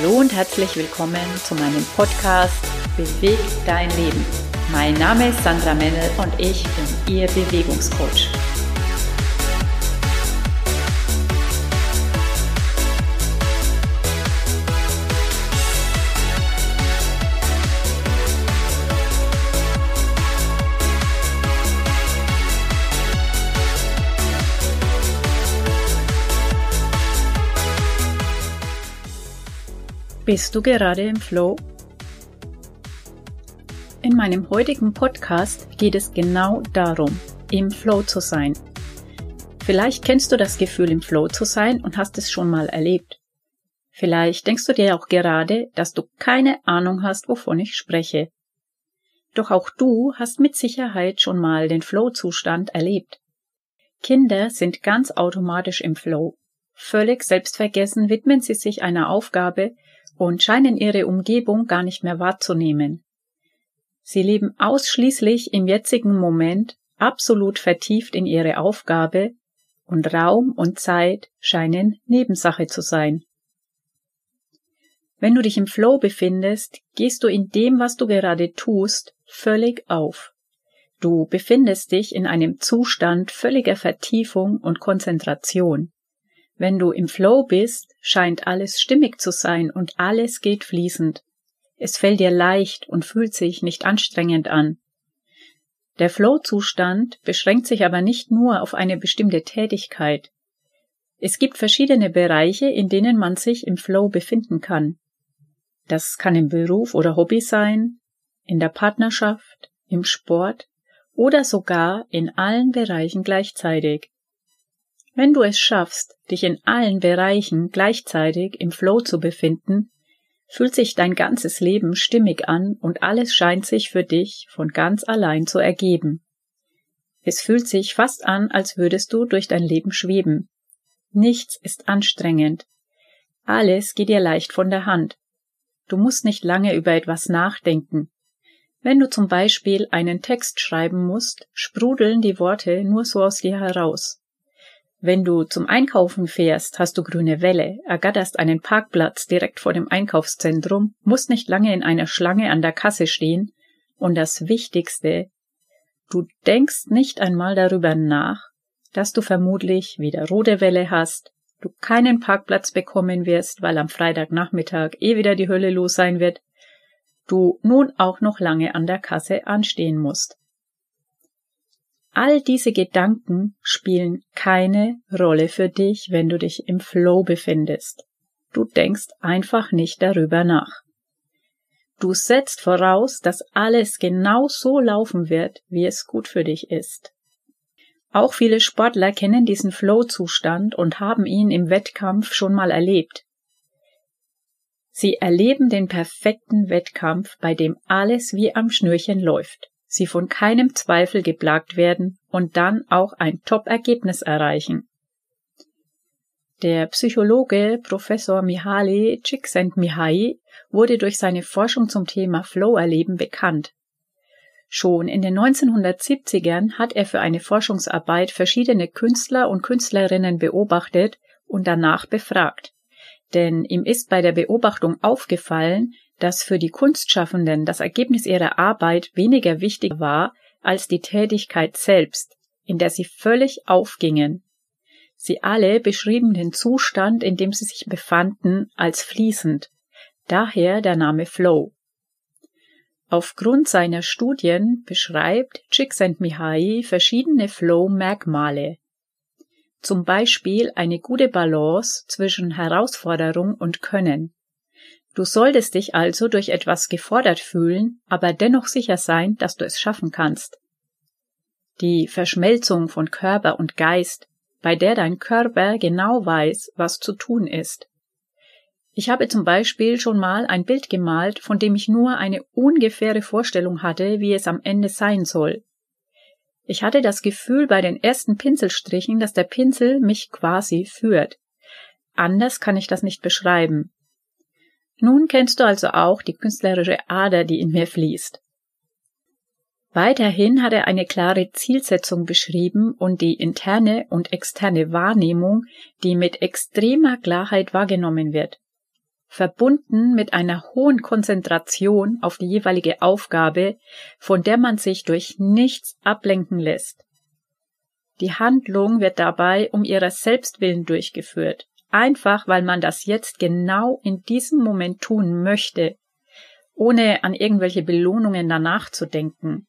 Hallo und herzlich willkommen zu meinem Podcast Beweg dein Leben. Mein Name ist Sandra Mennel und ich bin Ihr Bewegungscoach. Bist du gerade im Flow? In meinem heutigen Podcast geht es genau darum, im Flow zu sein. Vielleicht kennst du das Gefühl, im Flow zu sein und hast es schon mal erlebt. Vielleicht denkst du dir auch gerade, dass du keine Ahnung hast, wovon ich spreche. Doch auch du hast mit Sicherheit schon mal den Flow-Zustand erlebt. Kinder sind ganz automatisch im Flow. Völlig selbstvergessen widmen sie sich einer Aufgabe, und scheinen ihre Umgebung gar nicht mehr wahrzunehmen. Sie leben ausschließlich im jetzigen Moment, absolut vertieft in ihre Aufgabe, und Raum und Zeit scheinen Nebensache zu sein. Wenn du dich im Flow befindest, gehst du in dem, was du gerade tust, völlig auf. Du befindest dich in einem Zustand völliger Vertiefung und Konzentration. Wenn du im Flow bist, scheint alles stimmig zu sein und alles geht fließend. Es fällt dir leicht und fühlt sich nicht anstrengend an. Der Flow-Zustand beschränkt sich aber nicht nur auf eine bestimmte Tätigkeit. Es gibt verschiedene Bereiche, in denen man sich im Flow befinden kann. Das kann im Beruf oder Hobby sein, in der Partnerschaft, im Sport oder sogar in allen Bereichen gleichzeitig. Wenn du es schaffst, dich in allen Bereichen gleichzeitig im Flow zu befinden, fühlt sich dein ganzes Leben stimmig an und alles scheint sich für dich von ganz allein zu ergeben. Es fühlt sich fast an, als würdest du durch dein Leben schweben. Nichts ist anstrengend. Alles geht dir leicht von der Hand. Du musst nicht lange über etwas nachdenken. Wenn du zum Beispiel einen Text schreiben musst, sprudeln die Worte nur so aus dir heraus. Wenn du zum Einkaufen fährst, hast du grüne Welle, ergatterst einen Parkplatz direkt vor dem Einkaufszentrum, musst nicht lange in einer Schlange an der Kasse stehen und das Wichtigste, du denkst nicht einmal darüber nach, dass du vermutlich wieder rote Welle hast, du keinen Parkplatz bekommen wirst, weil am Freitagnachmittag eh wieder die Hölle los sein wird, du nun auch noch lange an der Kasse anstehen musst. All diese Gedanken spielen keine Rolle für dich, wenn du dich im Flow befindest. Du denkst einfach nicht darüber nach. Du setzt voraus, dass alles genau so laufen wird, wie es gut für dich ist. Auch viele Sportler kennen diesen Flow-Zustand und haben ihn im Wettkampf schon mal erlebt. Sie erleben den perfekten Wettkampf, bei dem alles wie am Schnürchen läuft sie von keinem Zweifel geplagt werden und dann auch ein Top-Ergebnis erreichen. Der Psychologe Professor Mihaly Csikszentmihalyi wurde durch seine Forschung zum Thema Flow-Erleben bekannt. Schon in den 1970ern hat er für eine Forschungsarbeit verschiedene Künstler und Künstlerinnen beobachtet und danach befragt. Denn ihm ist bei der Beobachtung aufgefallen, dass für die Kunstschaffenden das Ergebnis ihrer Arbeit weniger wichtig war als die Tätigkeit selbst, in der sie völlig aufgingen. Sie alle beschrieben den Zustand, in dem sie sich befanden, als fließend, daher der Name Flow. Aufgrund seiner Studien beschreibt Csikszentmihalyi verschiedene Flow-Merkmale. Zum Beispiel eine gute Balance zwischen Herausforderung und Können, Du solltest dich also durch etwas gefordert fühlen, aber dennoch sicher sein, dass du es schaffen kannst. Die Verschmelzung von Körper und Geist, bei der dein Körper genau weiß, was zu tun ist. Ich habe zum Beispiel schon mal ein Bild gemalt, von dem ich nur eine ungefähre Vorstellung hatte, wie es am Ende sein soll. Ich hatte das Gefühl bei den ersten Pinselstrichen, dass der Pinsel mich quasi führt. Anders kann ich das nicht beschreiben. Nun kennst du also auch die künstlerische Ader, die in mir fließt. Weiterhin hat er eine klare Zielsetzung beschrieben und die interne und externe Wahrnehmung, die mit extremer Klarheit wahrgenommen wird. verbunden mit einer hohen Konzentration auf die jeweilige Aufgabe, von der man sich durch nichts ablenken lässt. Die Handlung wird dabei um ihrer selbst willen durchgeführt, einfach weil man das jetzt genau in diesem Moment tun möchte, ohne an irgendwelche Belohnungen danach zu denken.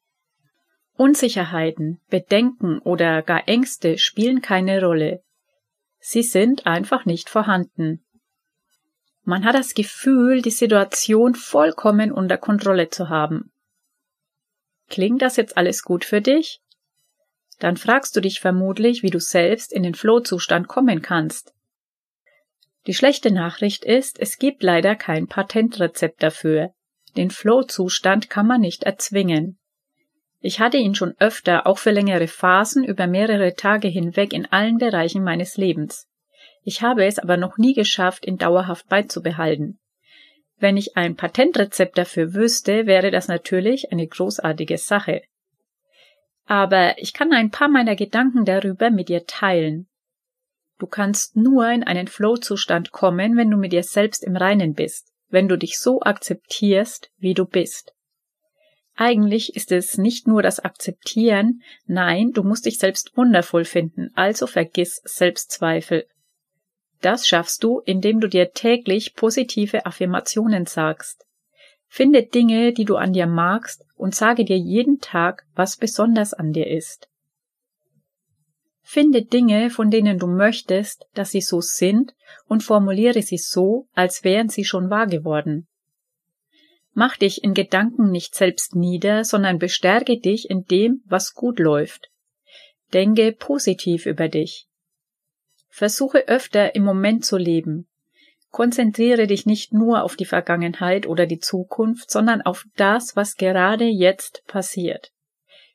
Unsicherheiten, Bedenken oder gar Ängste spielen keine Rolle. Sie sind einfach nicht vorhanden. Man hat das Gefühl, die Situation vollkommen unter Kontrolle zu haben. Klingt das jetzt alles gut für dich? Dann fragst du dich vermutlich, wie du selbst in den Flow-Zustand kommen kannst. Die schlechte Nachricht ist, es gibt leider kein Patentrezept dafür. Den Flow-Zustand kann man nicht erzwingen. Ich hatte ihn schon öfter, auch für längere Phasen über mehrere Tage hinweg in allen Bereichen meines Lebens. Ich habe es aber noch nie geschafft, ihn dauerhaft beizubehalten. Wenn ich ein Patentrezept dafür wüsste, wäre das natürlich eine großartige Sache. Aber ich kann ein paar meiner Gedanken darüber mit dir teilen. Du kannst nur in einen Flow-Zustand kommen, wenn du mit dir selbst im Reinen bist, wenn du dich so akzeptierst, wie du bist. Eigentlich ist es nicht nur das Akzeptieren, nein, du musst dich selbst wundervoll finden, also vergiss Selbstzweifel. Das schaffst du, indem du dir täglich positive Affirmationen sagst. Finde Dinge, die du an dir magst und sage dir jeden Tag, was besonders an dir ist. Finde Dinge, von denen du möchtest, dass sie so sind und formuliere sie so, als wären sie schon wahr geworden. Mach dich in Gedanken nicht selbst nieder, sondern bestärke dich in dem, was gut läuft. Denke positiv über dich. Versuche öfter im Moment zu leben. Konzentriere dich nicht nur auf die Vergangenheit oder die Zukunft, sondern auf das, was gerade jetzt passiert.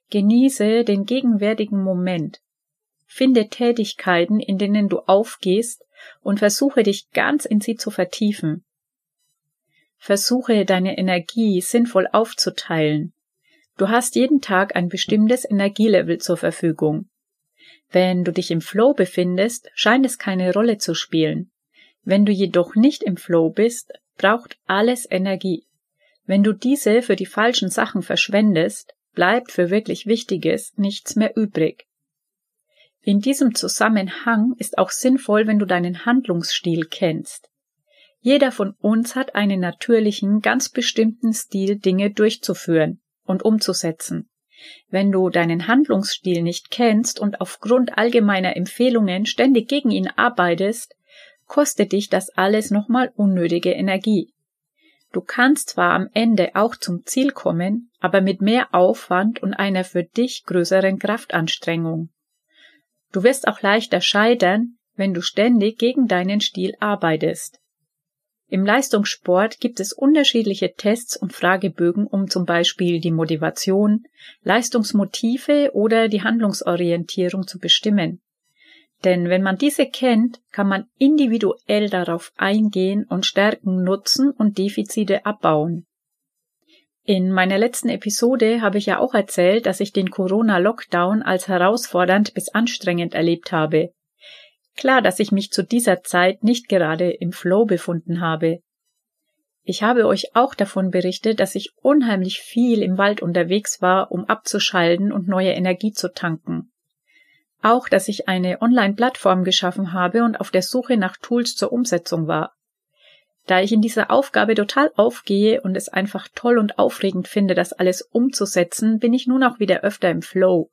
Genieße den gegenwärtigen Moment. Finde Tätigkeiten, in denen du aufgehst und versuche dich ganz in sie zu vertiefen. Versuche deine Energie sinnvoll aufzuteilen. Du hast jeden Tag ein bestimmtes Energielevel zur Verfügung. Wenn du dich im Flow befindest, scheint es keine Rolle zu spielen. Wenn du jedoch nicht im Flow bist, braucht alles Energie. Wenn du diese für die falschen Sachen verschwendest, bleibt für wirklich Wichtiges nichts mehr übrig. In diesem Zusammenhang ist auch sinnvoll, wenn du deinen Handlungsstil kennst. Jeder von uns hat einen natürlichen, ganz bestimmten Stil, Dinge durchzuführen und umzusetzen. Wenn du deinen Handlungsstil nicht kennst und aufgrund allgemeiner Empfehlungen ständig gegen ihn arbeitest, kostet dich das alles nochmal unnötige Energie. Du kannst zwar am Ende auch zum Ziel kommen, aber mit mehr Aufwand und einer für dich größeren Kraftanstrengung. Du wirst auch leichter scheitern, wenn du ständig gegen deinen Stil arbeitest. Im Leistungssport gibt es unterschiedliche Tests und Fragebögen, um zum Beispiel die Motivation, Leistungsmotive oder die Handlungsorientierung zu bestimmen. Denn wenn man diese kennt, kann man individuell darauf eingehen und Stärken nutzen und Defizite abbauen. In meiner letzten Episode habe ich ja auch erzählt, dass ich den Corona-Lockdown als herausfordernd bis anstrengend erlebt habe. Klar, dass ich mich zu dieser Zeit nicht gerade im Flow befunden habe. Ich habe euch auch davon berichtet, dass ich unheimlich viel im Wald unterwegs war, um abzuschalten und neue Energie zu tanken. Auch, dass ich eine Online-Plattform geschaffen habe und auf der Suche nach Tools zur Umsetzung war. Da ich in dieser Aufgabe total aufgehe und es einfach toll und aufregend finde, das alles umzusetzen, bin ich nun auch wieder öfter im Flow.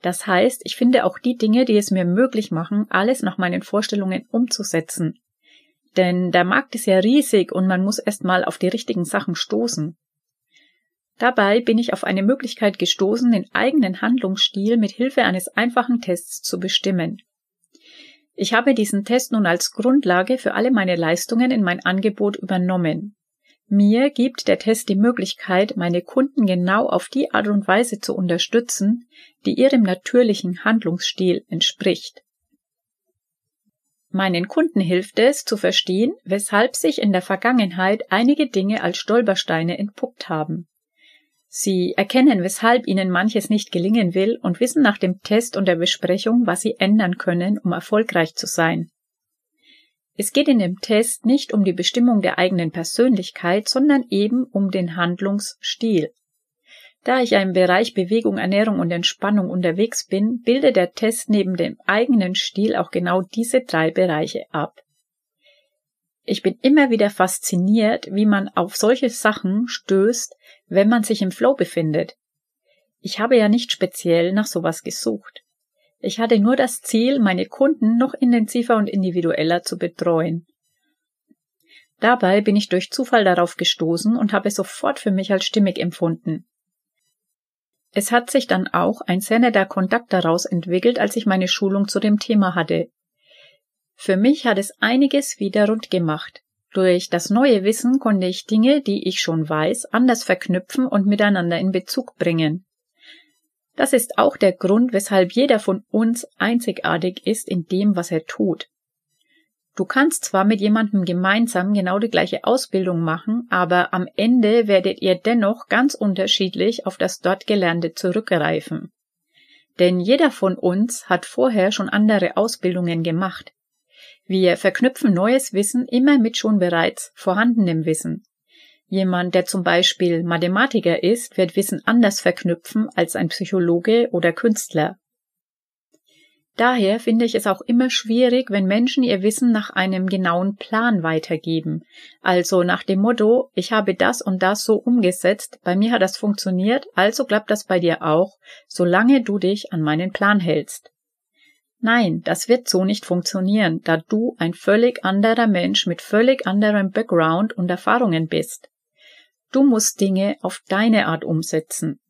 Das heißt, ich finde auch die Dinge, die es mir möglich machen, alles nach meinen Vorstellungen umzusetzen. Denn der Markt ist ja riesig und man muss erst mal auf die richtigen Sachen stoßen. Dabei bin ich auf eine Möglichkeit gestoßen, den eigenen Handlungsstil mit Hilfe eines einfachen Tests zu bestimmen. Ich habe diesen Test nun als Grundlage für alle meine Leistungen in mein Angebot übernommen. Mir gibt der Test die Möglichkeit, meine Kunden genau auf die Art und Weise zu unterstützen, die ihrem natürlichen Handlungsstil entspricht. Meinen Kunden hilft es zu verstehen, weshalb sich in der Vergangenheit einige Dinge als Stolpersteine entpuppt haben. Sie erkennen, weshalb ihnen manches nicht gelingen will und wissen nach dem Test und der Besprechung, was sie ändern können, um erfolgreich zu sein. Es geht in dem Test nicht um die Bestimmung der eigenen Persönlichkeit, sondern eben um den Handlungsstil. Da ich im Bereich Bewegung, Ernährung und Entspannung unterwegs bin, bildet der Test neben dem eigenen Stil auch genau diese drei Bereiche ab. Ich bin immer wieder fasziniert, wie man auf solche Sachen stößt, wenn man sich im Flow befindet. Ich habe ja nicht speziell nach sowas gesucht. Ich hatte nur das Ziel, meine Kunden noch intensiver und individueller zu betreuen. Dabei bin ich durch Zufall darauf gestoßen und habe sofort für mich als stimmig empfunden. Es hat sich dann auch ein sehr netter Kontakt daraus entwickelt, als ich meine Schulung zu dem Thema hatte. Für mich hat es einiges wieder rund gemacht. Durch das neue Wissen konnte ich Dinge, die ich schon weiß, anders verknüpfen und miteinander in Bezug bringen. Das ist auch der Grund, weshalb jeder von uns einzigartig ist in dem, was er tut. Du kannst zwar mit jemandem gemeinsam genau die gleiche Ausbildung machen, aber am Ende werdet ihr dennoch ganz unterschiedlich auf das dort Gelernte zurückgreifen. Denn jeder von uns hat vorher schon andere Ausbildungen gemacht. Wir verknüpfen neues Wissen immer mit schon bereits vorhandenem Wissen. Jemand, der zum Beispiel Mathematiker ist, wird Wissen anders verknüpfen als ein Psychologe oder Künstler. Daher finde ich es auch immer schwierig, wenn Menschen ihr Wissen nach einem genauen Plan weitergeben. Also nach dem Motto, ich habe das und das so umgesetzt, bei mir hat das funktioniert, also klappt das bei dir auch, solange du dich an meinen Plan hältst. Nein, das wird so nicht funktionieren, da du ein völlig anderer Mensch mit völlig anderem Background und Erfahrungen bist. Du musst Dinge auf deine Art umsetzen.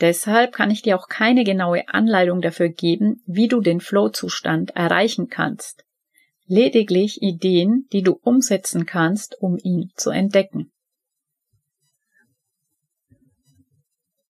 Deshalb kann ich dir auch keine genaue Anleitung dafür geben, wie du den Flow-Zustand erreichen kannst. Lediglich Ideen, die du umsetzen kannst, um ihn zu entdecken.